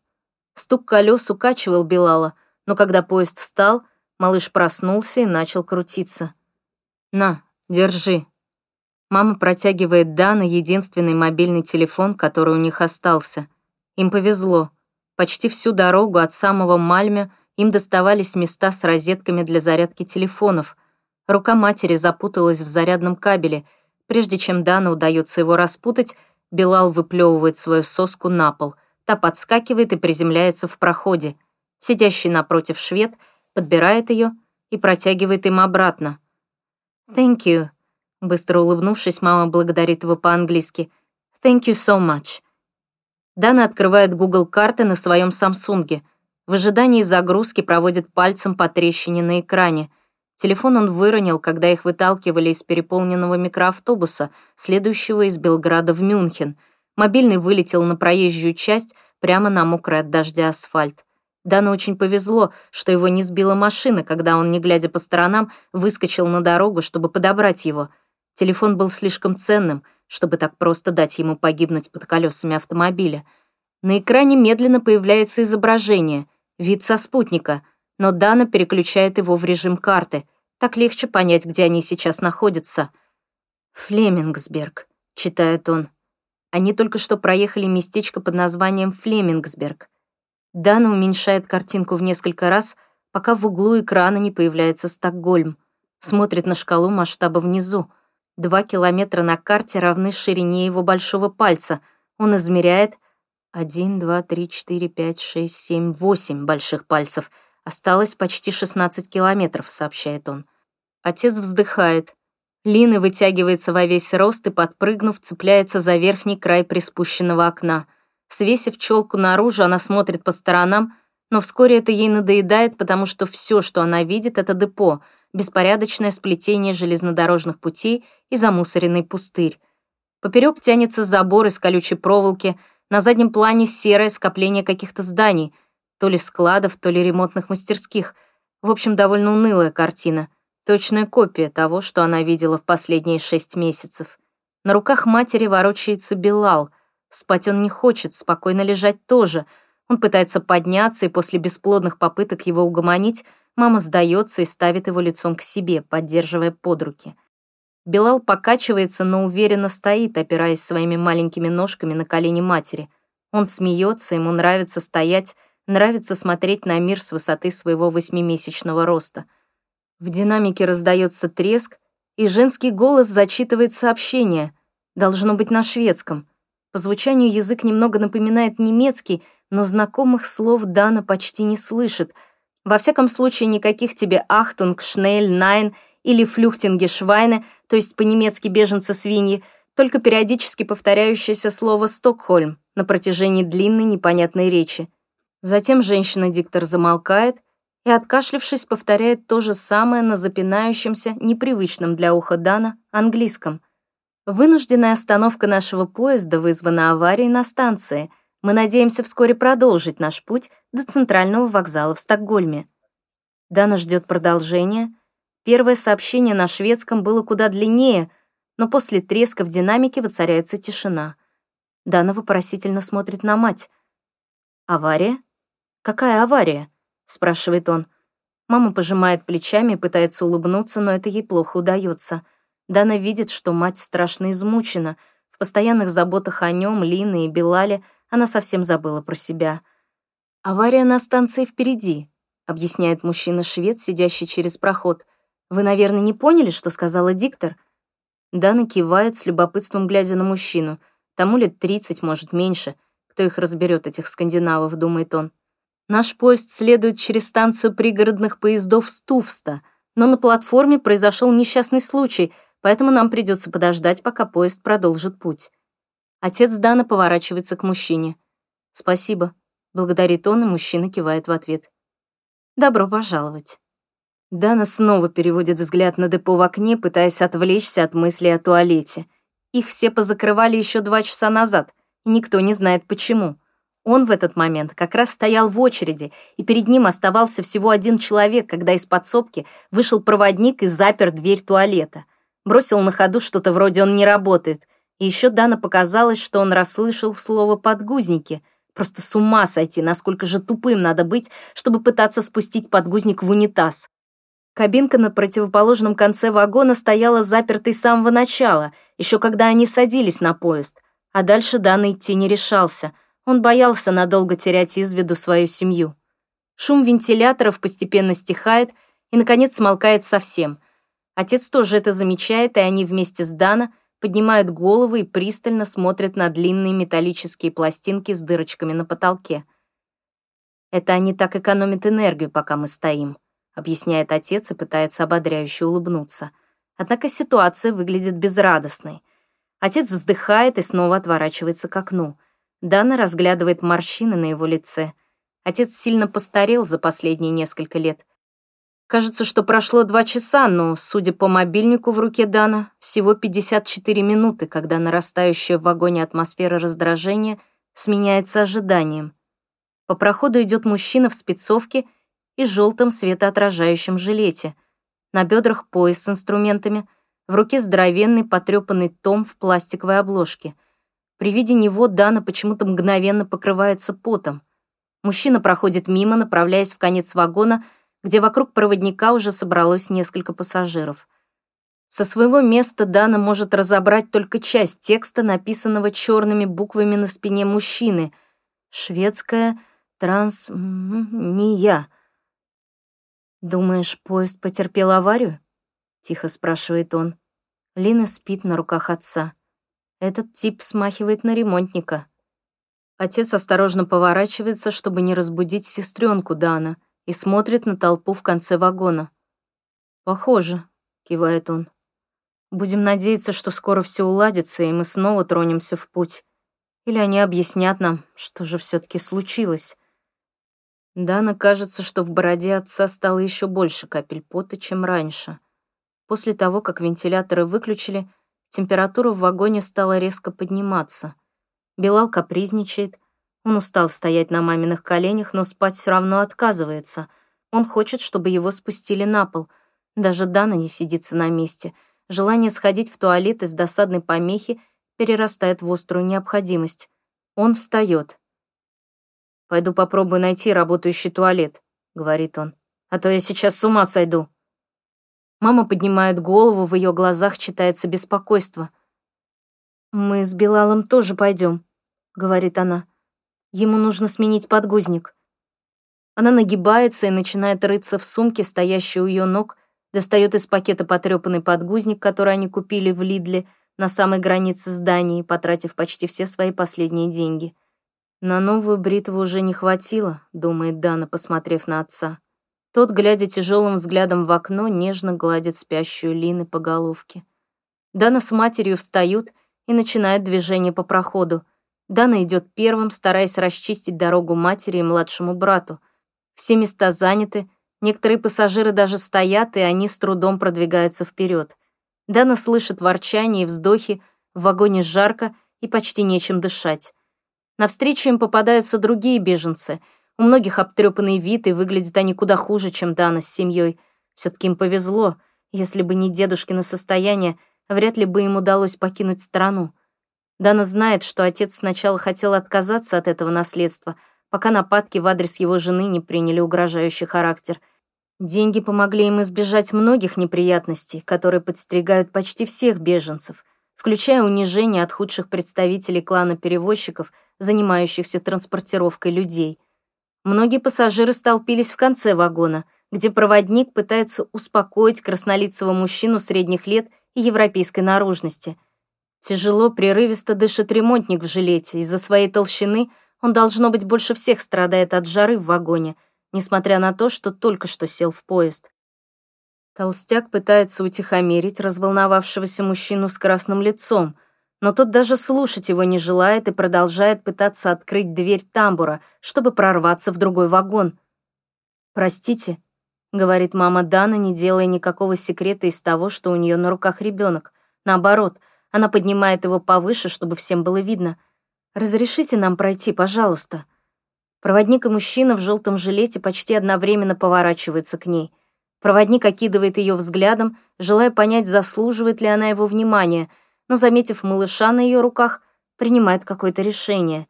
Стук колес укачивал Белала, но когда поезд встал, Малыш проснулся и начал крутиться. «На, держи». Мама протягивает Дана единственный мобильный телефон, который у них остался. Им повезло. Почти всю дорогу от самого Мальме им доставались места с розетками для зарядки телефонов. Рука матери запуталась в зарядном кабеле. Прежде чем Дана удается его распутать, Билал выплевывает свою соску на пол. Та подскакивает и приземляется в проходе. Сидящий напротив швед подбирает ее и протягивает им обратно. «Thank you», — быстро улыбнувшись, мама благодарит его по-английски. «Thank you so much». Дана открывает Google карты на своем Самсунге. В ожидании загрузки проводит пальцем по трещине на экране. Телефон он выронил, когда их выталкивали из переполненного микроавтобуса, следующего из Белграда в Мюнхен. Мобильный вылетел на проезжую часть, прямо на мокрый от дождя асфальт. Дану очень повезло, что его не сбила машина, когда он, не глядя по сторонам, выскочил на дорогу, чтобы подобрать его. Телефон был слишком ценным, чтобы так просто дать ему погибнуть под колесами автомобиля. На экране медленно появляется изображение, вид со спутника — но Дана переключает его в режим карты. Так легче понять, где они сейчас находятся. «Флемингсберг», — читает он. Они только что проехали местечко под названием Флемингсберг. Дана уменьшает картинку в несколько раз, пока в углу экрана не появляется Стокгольм. Смотрит на шкалу масштаба внизу. Два километра на карте равны ширине его большого пальца. Он измеряет один, два, три, четыре, пять, шесть, семь, восемь больших пальцев — Осталось почти 16 километров, сообщает он. Отец вздыхает. Лина вытягивается во весь рост и, подпрыгнув, цепляется за верхний край приспущенного окна. Свесив челку наружу, она смотрит по сторонам, но вскоре это ей надоедает, потому что все, что она видит, это депо, беспорядочное сплетение железнодорожных путей и замусоренный пустырь. Поперек тянется забор из колючей проволоки, на заднем плане серое скопление каких-то зданий — то ли складов, то ли ремонтных мастерских. В общем, довольно унылая картина. Точная копия того, что она видела в последние шесть месяцев. На руках матери ворочается Белал. Спать он не хочет, спокойно лежать тоже. Он пытается подняться, и после бесплодных попыток его угомонить, мама сдается и ставит его лицом к себе, поддерживая под руки. Белал покачивается, но уверенно стоит, опираясь своими маленькими ножками на колени матери. Он смеется, ему нравится стоять, Нравится смотреть на мир с высоты своего восьмимесячного роста. В динамике раздается треск, и женский голос зачитывает сообщение. Должно быть на шведском. По звучанию язык немного напоминает немецкий, но знакомых слов Дана почти не слышит. Во всяком случае, никаких тебе «Achtung», «Schnell», «Nein» или «Flüchtlinge», «Schweine», то есть по-немецки «беженцы-свиньи», только периодически повторяющееся слово «Стокхольм» на протяжении длинной непонятной речи. Затем женщина-диктор замолкает и, откашлившись, повторяет то же самое на запинающемся, непривычном для уха Дана, английском. «Вынужденная остановка нашего поезда вызвана аварией на станции. Мы надеемся вскоре продолжить наш путь до центрального вокзала в Стокгольме». Дана ждет продолжения. Первое сообщение на шведском было куда длиннее, но после треска в динамике воцаряется тишина. Дана вопросительно смотрит на мать. «Авария?» «Какая авария?» — спрашивает он. Мама пожимает плечами пытается улыбнуться, но это ей плохо удается. Дана видит, что мать страшно измучена. В постоянных заботах о нем, Лины и Белале она совсем забыла про себя. «Авария на станции впереди», — объясняет мужчина-швед, сидящий через проход. «Вы, наверное, не поняли, что сказала диктор?» Дана кивает с любопытством, глядя на мужчину. Тому лет тридцать, может, меньше. Кто их разберет, этих скандинавов, думает он. Наш поезд следует через станцию пригородных поездов Стувста, но на платформе произошел несчастный случай, поэтому нам придется подождать, пока поезд продолжит путь. Отец Дана поворачивается к мужчине. «Спасибо», — благодарит он, и мужчина кивает в ответ. «Добро пожаловать». Дана снова переводит взгляд на депо в окне, пытаясь отвлечься от мысли о туалете. Их все позакрывали еще два часа назад, и никто не знает почему. Он в этот момент как раз стоял в очереди, и перед ним оставался всего один человек, когда из подсобки вышел проводник и запер дверь туалета. Бросил на ходу что-то вроде «он не работает». И еще Дана показалось, что он расслышал слово «подгузники». Просто с ума сойти, насколько же тупым надо быть, чтобы пытаться спустить подгузник в унитаз. Кабинка на противоположном конце вагона стояла запертой с самого начала, еще когда они садились на поезд, а дальше Дана идти не решался. Он боялся надолго терять из виду свою семью. Шум вентиляторов постепенно стихает и, наконец, смолкает совсем. Отец тоже это замечает, и они вместе с Дана поднимают головы и пристально смотрят на длинные металлические пластинки с дырочками на потолке. Это они так экономят энергию, пока мы стоим, объясняет отец и пытается ободряюще улыбнуться. Однако ситуация выглядит безрадостной. Отец вздыхает и снова отворачивается к окну. Дана разглядывает морщины на его лице — Отец сильно постарел за последние несколько лет. Кажется, что прошло два часа, но, судя по мобильнику в руке Дана, всего 54 минуты, когда нарастающая в вагоне атмосфера раздражения сменяется ожиданием. По проходу идет мужчина в спецовке и желтом светоотражающем жилете. На бедрах пояс с инструментами, в руке здоровенный потрепанный том в пластиковой обложке. При виде него Дана почему-то мгновенно покрывается потом. Мужчина проходит мимо, направляясь в конец вагона, где вокруг проводника уже собралось несколько пассажиров. Со своего места Дана может разобрать только часть текста, написанного черными буквами на спине мужчины. «Шведская транс... не я». «Думаешь, поезд потерпел аварию?» — тихо спрашивает он. Лина спит на руках отца. Этот тип смахивает на ремонтника. Отец осторожно поворачивается, чтобы не разбудить сестренку Дана, и смотрит на толпу в конце вагона. «Похоже», — кивает он. «Будем надеяться, что скоро все уладится, и мы снова тронемся в путь. Или они объяснят нам, что же все таки случилось». Дана кажется, что в бороде отца стало еще больше капель пота, чем раньше. После того, как вентиляторы выключили, температура в вагоне стала резко подниматься — Билал капризничает. Он устал стоять на маминых коленях, но спать все равно отказывается. Он хочет, чтобы его спустили на пол. Даже Дана не сидится на месте. Желание сходить в туалет из досадной помехи перерастает в острую необходимость. Он встает. «Пойду попробую найти работающий туалет», — говорит он. «А то я сейчас с ума сойду». Мама поднимает голову, в ее глазах читается беспокойство. «Мы с Билалом тоже пойдем», говорит она. Ему нужно сменить подгузник. Она нагибается и начинает рыться в сумке, стоящей у ее ног, достает из пакета потрепанный подгузник, который они купили в Лидле на самой границе здания, потратив почти все свои последние деньги. На новую бритву уже не хватило, думает Дана, посмотрев на отца. Тот, глядя тяжелым взглядом в окно, нежно гладит спящую Лины по головке. Дана с матерью встают и начинают движение по проходу — Дана идет первым, стараясь расчистить дорогу матери и младшему брату. Все места заняты, некоторые пассажиры даже стоят, и они с трудом продвигаются вперед. Дана слышит ворчание и вздохи, в вагоне жарко и почти нечем дышать. Навстречу им попадаются другие беженцы. У многих обтрепанный вид, и выглядят они куда хуже, чем Дана с семьей. Все-таки им повезло. Если бы не дедушкино состояние, вряд ли бы им удалось покинуть страну. Дана знает, что отец сначала хотел отказаться от этого наследства, пока нападки в адрес его жены не приняли угрожающий характер. Деньги помогли им избежать многих неприятностей, которые подстерегают почти всех беженцев, включая унижение от худших представителей клана перевозчиков, занимающихся транспортировкой людей. Многие пассажиры столпились в конце вагона, где проводник пытается успокоить краснолицего мужчину средних лет и европейской наружности — Тяжело, прерывисто дышит ремонтник в жилете. Из-за своей толщины он, должно быть, больше всех страдает от жары в вагоне, несмотря на то, что только что сел в поезд. Толстяк пытается утихомирить разволновавшегося мужчину с красным лицом, но тот даже слушать его не желает и продолжает пытаться открыть дверь тамбура, чтобы прорваться в другой вагон. «Простите», — говорит мама Дана, не делая никакого секрета из того, что у нее на руках ребенок. Наоборот — она поднимает его повыше, чтобы всем было видно. «Разрешите нам пройти, пожалуйста». Проводник и мужчина в желтом жилете почти одновременно поворачиваются к ней. Проводник окидывает ее взглядом, желая понять, заслуживает ли она его внимания, но, заметив малыша на ее руках, принимает какое-то решение.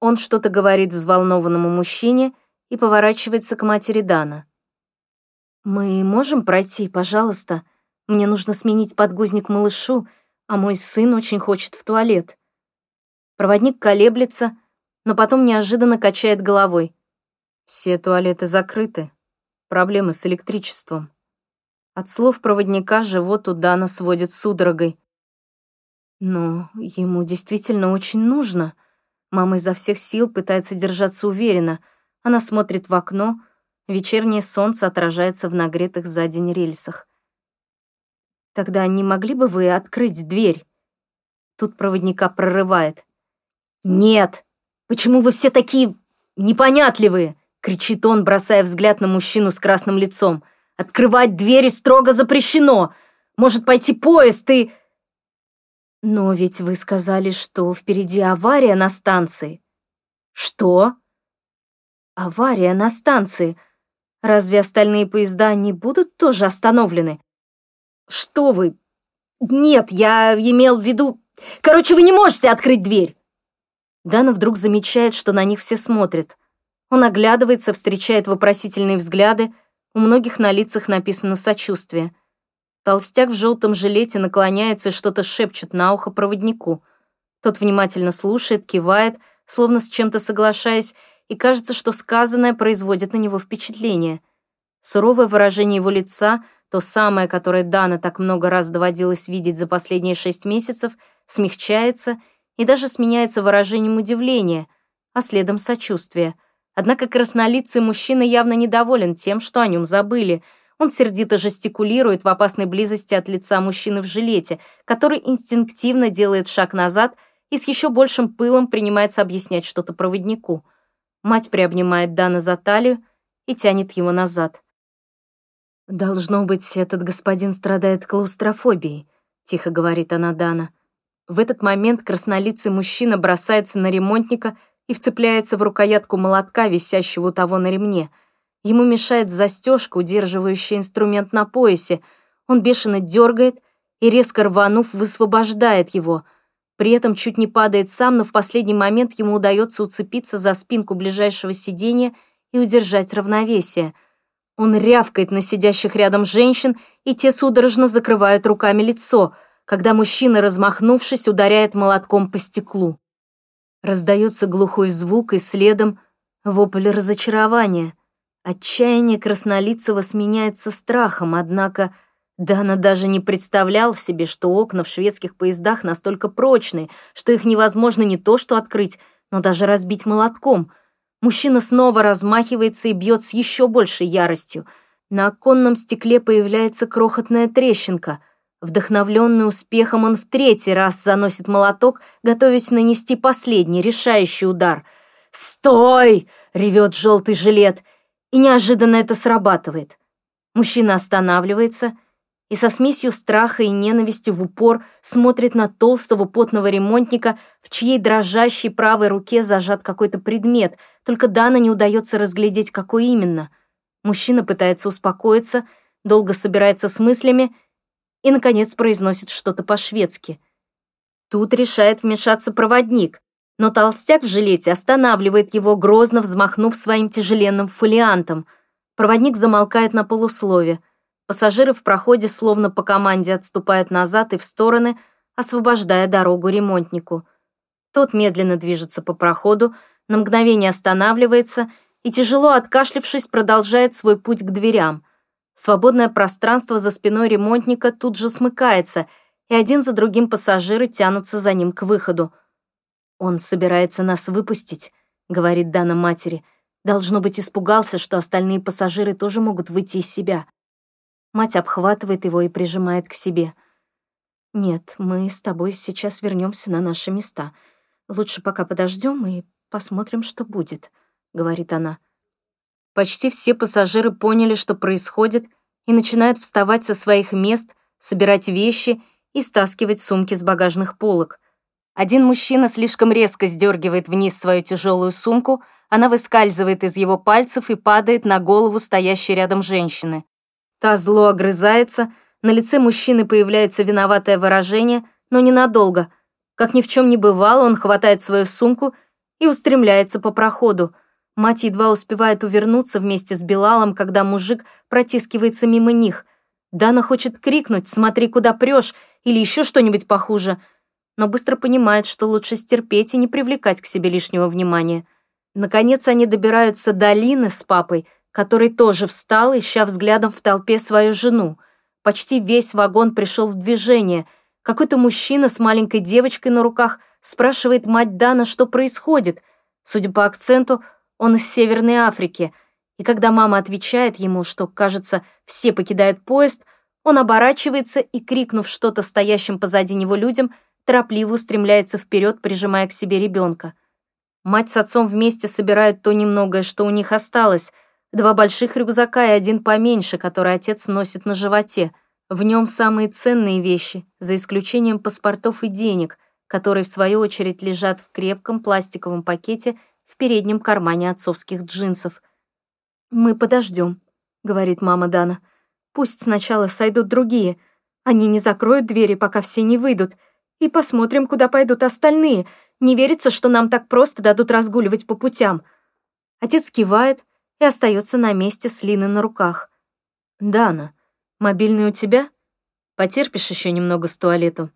Он что-то говорит взволнованному мужчине и поворачивается к матери Дана. «Мы можем пройти, пожалуйста? Мне нужно сменить подгузник малышу, а мой сын очень хочет в туалет». Проводник колеблется, но потом неожиданно качает головой. «Все туалеты закрыты. Проблемы с электричеством». От слов проводника живот у Дана сводит судорогой. Но ему действительно очень нужно. Мама изо всех сил пытается держаться уверенно. Она смотрит в окно, вечернее солнце отражается в нагретых за день рельсах. «Тогда не могли бы вы открыть дверь?» Тут проводника прорывает. «Нет! Почему вы все такие непонятливые?» кричит он, бросая взгляд на мужчину с красным лицом. «Открывать двери строго запрещено! Может пойти поезд и...» «Но ведь вы сказали, что впереди авария на станции». «Что?» «Авария на станции. Разве остальные поезда не будут тоже остановлены?» «Что вы? Нет, я имел в виду... Короче, вы не можете открыть дверь!» Дана вдруг замечает, что на них все смотрят. Он оглядывается, встречает вопросительные взгляды, у многих на лицах написано сочувствие. Толстяк в желтом жилете наклоняется и что-то шепчет на ухо проводнику. Тот внимательно слушает, кивает, словно с чем-то соглашаясь, и кажется, что сказанное производит на него впечатление. Суровое выражение его лица, то самое, которое Дана так много раз доводилось видеть за последние шесть месяцев, смягчается — и даже сменяется выражением удивления, а следом сочувствия. Однако краснолицый мужчина явно недоволен тем, что о нем забыли. Он сердито жестикулирует в опасной близости от лица мужчины в жилете, который инстинктивно делает шаг назад и с еще большим пылом принимается объяснять что-то проводнику. Мать приобнимает Дана за талию и тянет его назад. «Должно быть, этот господин страдает клаустрофобией», — тихо говорит она Дана. В этот момент краснолицый мужчина бросается на ремонтника и вцепляется в рукоятку молотка, висящего у того на ремне. Ему мешает застежка, удерживающая инструмент на поясе. Он бешено дергает и, резко рванув, высвобождает его. При этом чуть не падает сам, но в последний момент ему удается уцепиться за спинку ближайшего сиденья и удержать равновесие. Он рявкает на сидящих рядом женщин, и те судорожно закрывают руками лицо — когда мужчина, размахнувшись, ударяет молотком по стеклу. Раздается глухой звук, и следом вопль разочарования. Отчаяние краснолицего сменяется страхом, однако Дана даже не представлял себе, что окна в шведских поездах настолько прочные, что их невозможно не то что открыть, но даже разбить молотком. Мужчина снова размахивается и бьет с еще большей яростью. На оконном стекле появляется крохотная трещинка — Вдохновленный успехом, он в третий раз заносит молоток, готовясь нанести последний решающий удар. «Стой!» — ревет желтый жилет, и неожиданно это срабатывает. Мужчина останавливается и со смесью страха и ненависти в упор смотрит на толстого потного ремонтника, в чьей дрожащей правой руке зажат какой-то предмет, только Дана не удается разглядеть, какой именно. Мужчина пытается успокоиться, долго собирается с мыслями и, наконец, произносит что-то по-шведски. Тут решает вмешаться проводник, но толстяк в жилете останавливает его, грозно взмахнув своим тяжеленным фолиантом. Проводник замолкает на полуслове. Пассажиры в проходе словно по команде отступают назад и в стороны, освобождая дорогу ремонтнику. Тот медленно движется по проходу, на мгновение останавливается и, тяжело откашлившись, продолжает свой путь к дверям — Свободное пространство за спиной ремонтника тут же смыкается, и один за другим пассажиры тянутся за ним к выходу. «Он собирается нас выпустить», — говорит Дана матери. «Должно быть, испугался, что остальные пассажиры тоже могут выйти из себя». Мать обхватывает его и прижимает к себе. «Нет, мы с тобой сейчас вернемся на наши места. Лучше пока подождем и посмотрим, что будет», — говорит она. Почти все пассажиры поняли, что происходит, и начинают вставать со своих мест, собирать вещи и стаскивать сумки с багажных полок. Один мужчина слишком резко сдергивает вниз свою тяжелую сумку, она выскальзывает из его пальцев и падает на голову стоящей рядом женщины. Та зло огрызается, на лице мужчины появляется виноватое выражение, но ненадолго. Как ни в чем не бывало, он хватает свою сумку и устремляется по проходу — Мать едва успевает увернуться вместе с Белалом, когда мужик протискивается мимо них. Дана хочет крикнуть «Смотри, куда прешь!» или еще что-нибудь похуже, но быстро понимает, что лучше стерпеть и не привлекать к себе лишнего внимания. Наконец они добираются до Лины с папой, который тоже встал, ища взглядом в толпе свою жену. Почти весь вагон пришел в движение. Какой-то мужчина с маленькой девочкой на руках спрашивает мать Дана, что происходит. Судя по акценту, он из Северной Африки. И когда мама отвечает ему, что, кажется, все покидают поезд, он оборачивается и, крикнув что-то стоящим позади него людям, торопливо устремляется вперед, прижимая к себе ребенка. Мать с отцом вместе собирают то немногое, что у них осталось. Два больших рюкзака и один поменьше, который отец носит на животе. В нем самые ценные вещи, за исключением паспортов и денег, которые, в свою очередь, лежат в крепком пластиковом пакете в переднем кармане отцовских джинсов. «Мы подождем», — говорит мама Дана. «Пусть сначала сойдут другие. Они не закроют двери, пока все не выйдут. И посмотрим, куда пойдут остальные. Не верится, что нам так просто дадут разгуливать по путям. Отец кивает и остается на месте с Линой на руках. «Дана, мобильный у тебя? Потерпишь еще немного с туалетом?»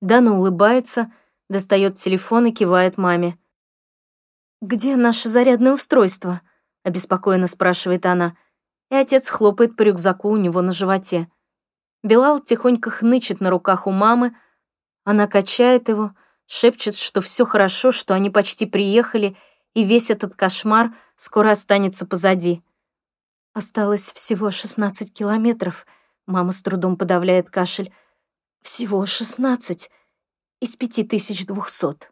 Дана улыбается, достает телефон и кивает маме. «Где наше зарядное устройство?» — обеспокоенно спрашивает она, и отец хлопает по рюкзаку у него на животе. Белал тихонько хнычет на руках у мамы, она качает его, шепчет, что все хорошо, что они почти приехали, и весь этот кошмар скоро останется позади. Осталось всего 16 километров, мама с трудом подавляет кашель. Всего 16 из 5200.